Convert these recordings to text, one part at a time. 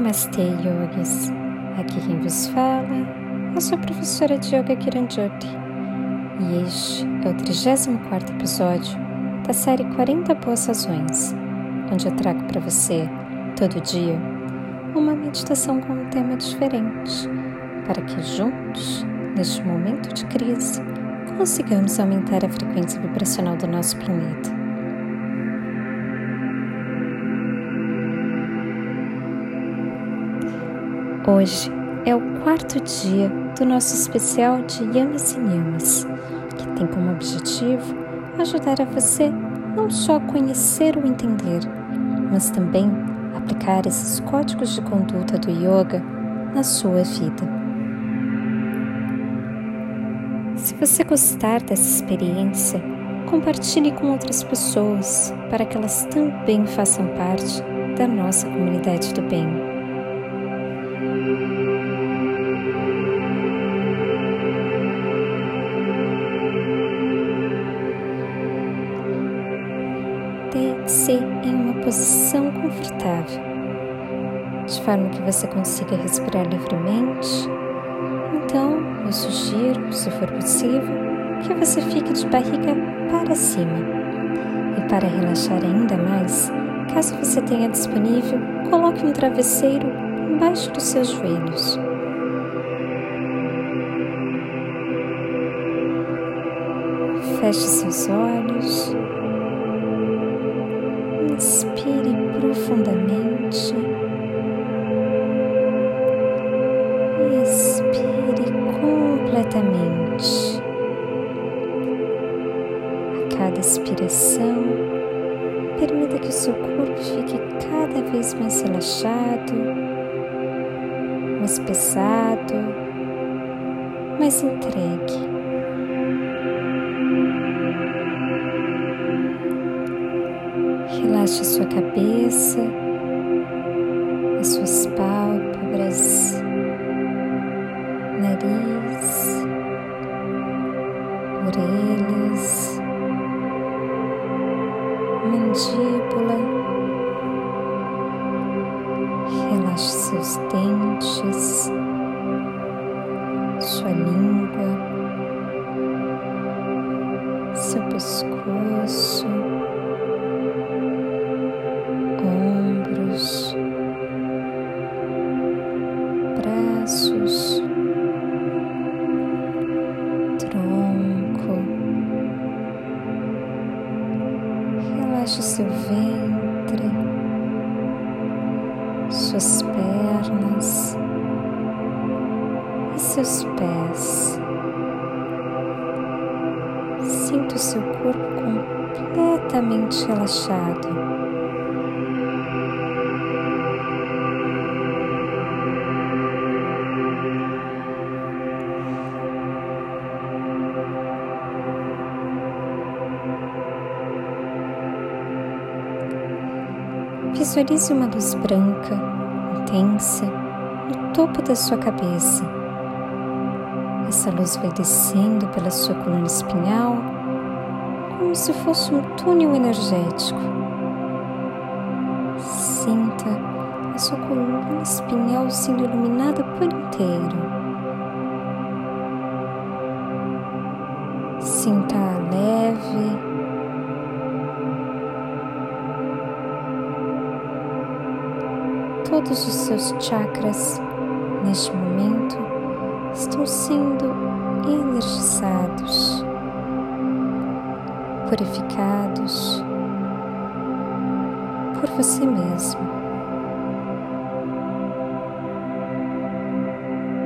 Namastê, yogis! Aqui quem vos fala é a sua professora de Yoga Kiranjoti e este é o 34 episódio da série 40 Boas Razões, onde eu trago para você, todo dia, uma meditação com um tema diferente, para que juntos, neste momento de crise, consigamos aumentar a frequência vibracional do nosso planeta. Hoje é o quarto dia do nosso especial de Yamas e Yamas, que tem como objetivo ajudar a você não só a conhecer ou entender, mas também aplicar esses códigos de conduta do yoga na sua vida. Se você gostar dessa experiência, compartilhe com outras pessoas para que elas também façam parte da nossa comunidade do bem. Posição confortável, de forma que você consiga respirar livremente. Então, eu sugiro, se for possível, que você fique de barriga para cima. E para relaxar ainda mais, caso você tenha disponível, coloque um travesseiro embaixo dos seus joelhos. Feche seus olhos Inspire profundamente. Expire completamente. A cada expiração, permita que o seu corpo fique cada vez mais relaxado, mais pesado, mais entregue. Relaxe sua cabeça, as suas pálpebras, nariz, orelhas, mandíbula. Relaxe seus dentes, sua língua, seu pescoço. Suas pernas e seus pés. Sinta o seu corpo completamente relaxado. Visualize uma luz branca, intensa, no topo da sua cabeça. Essa luz vai descendo pela sua coluna espinhal, como se fosse um túnel energético. Sinta a sua coluna espinhal sendo iluminada por inteiro. Sinta-a leve todos os seus chakras neste momento estão sendo energizados, purificados por você mesmo.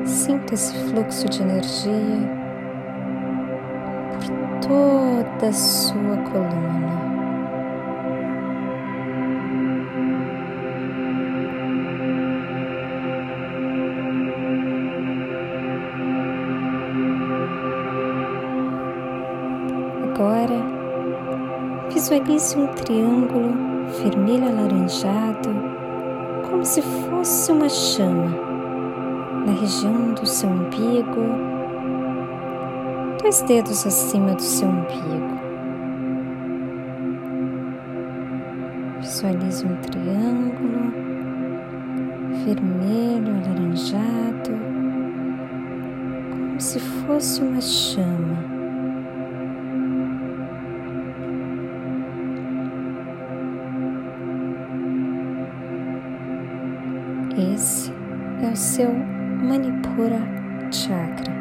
Sinta esse fluxo de energia por toda a sua coluna. Agora, visualize um triângulo vermelho alaranjado, como se fosse uma chama, na região do seu umbigo, dois dedos acima do seu umbigo. Visualize um triângulo vermelho, alaranjado, como se fosse uma chama. O seu Manipura Chakra.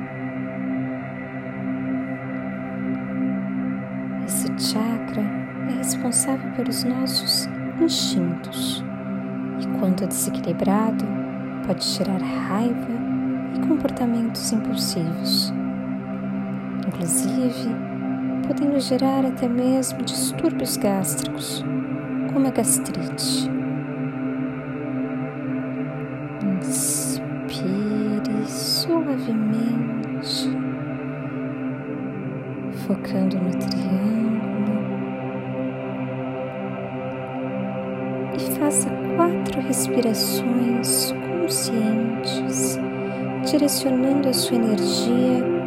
Esse chakra é responsável pelos nossos instintos e, quando desequilibrado, pode gerar raiva e comportamentos impulsivos, inclusive podendo gerar até mesmo distúrbios gástricos, como a gastrite. Suavemente, focando no triângulo. E faça quatro respirações conscientes, direcionando a sua energia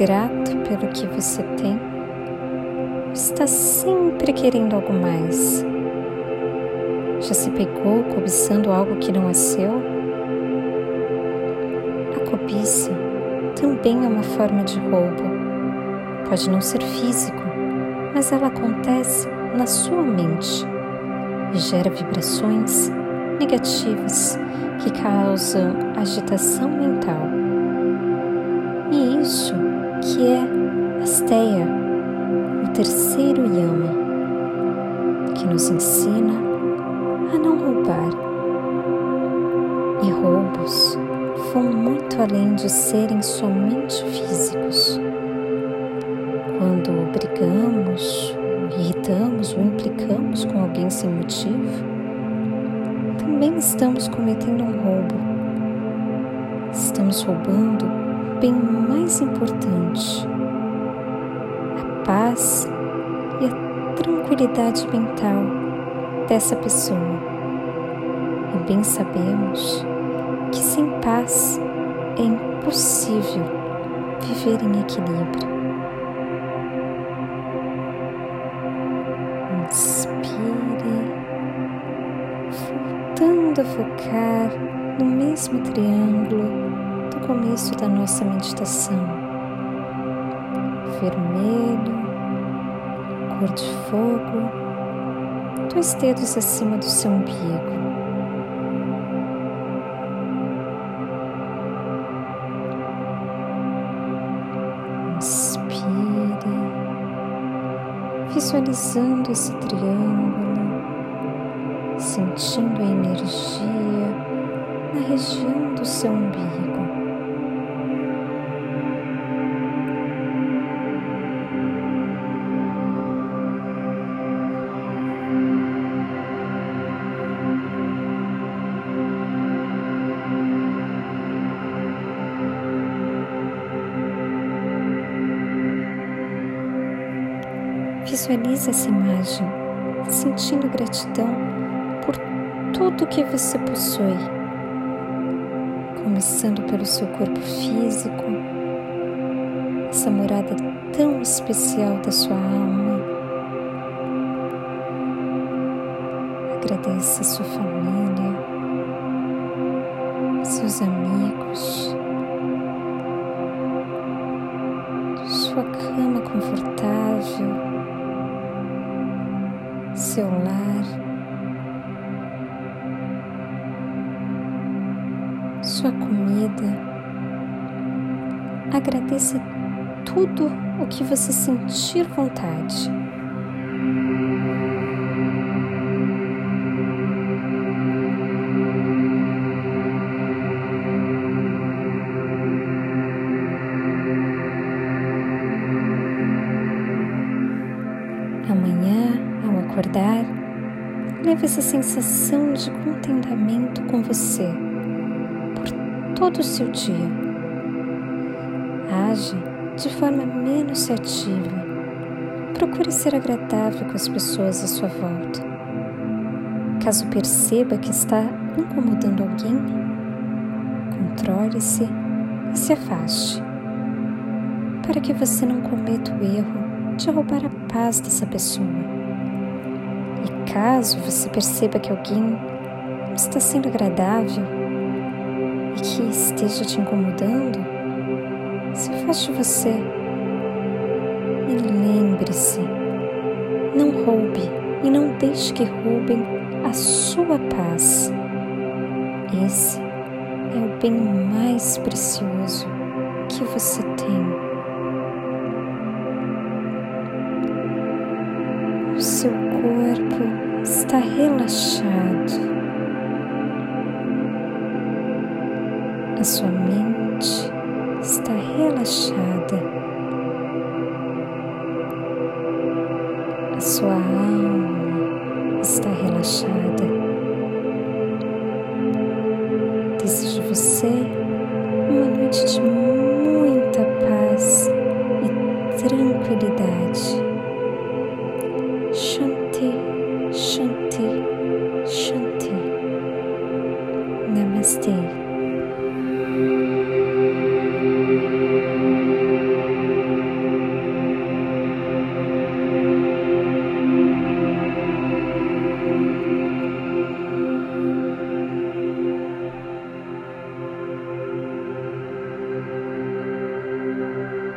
grato pelo que você tem? Está sempre querendo algo mais? Já se pegou cobiçando algo que não é seu? A cobiça também é uma forma de roubo Pode não ser físico, mas ela acontece na sua mente e gera vibrações negativas que causam agitação mental. Que é Asteia, o terceiro yama, que nos ensina a não roubar. E roubos vão muito além de serem somente físicos quando brigamos, irritamos ou implicamos com alguém sem motivo, também estamos cometendo um roubo. Estamos roubando bem mais importante, a paz e a tranquilidade mental dessa pessoa. E bem sabemos que sem paz é impossível viver em equilíbrio. voltando a focar no mesmo triângulo começo da nossa meditação. Vermelho, cor de fogo, dois dedos acima do seu umbigo. Inspire, visualizando esse triângulo sentindo a energia na região do seu umbigo. Visualize essa imagem, sentindo gratidão tudo que você possui, começando pelo seu corpo físico, essa morada tão especial da sua alma. Agradeça a sua família, seus amigos, sua cama confortável, seu lar. sua comida, agradeça tudo o que você sentir vontade. Amanhã, ao acordar, leve essa sensação de contentamento com você por todo o seu dia. Age de forma menos ativa. Procure ser agradável com as pessoas à sua volta. Caso perceba que está incomodando alguém, controle-se e se afaste, para que você não cometa o erro de roubar a paz dessa pessoa. E caso você perceba que alguém está sendo agradável e que esteja te incomodando, se afaste de você e lembre-se: não roube e não deixe que roubem a sua paz. Esse é o bem mais precioso que você tem. Está relaxado, a sua mente está relaxada,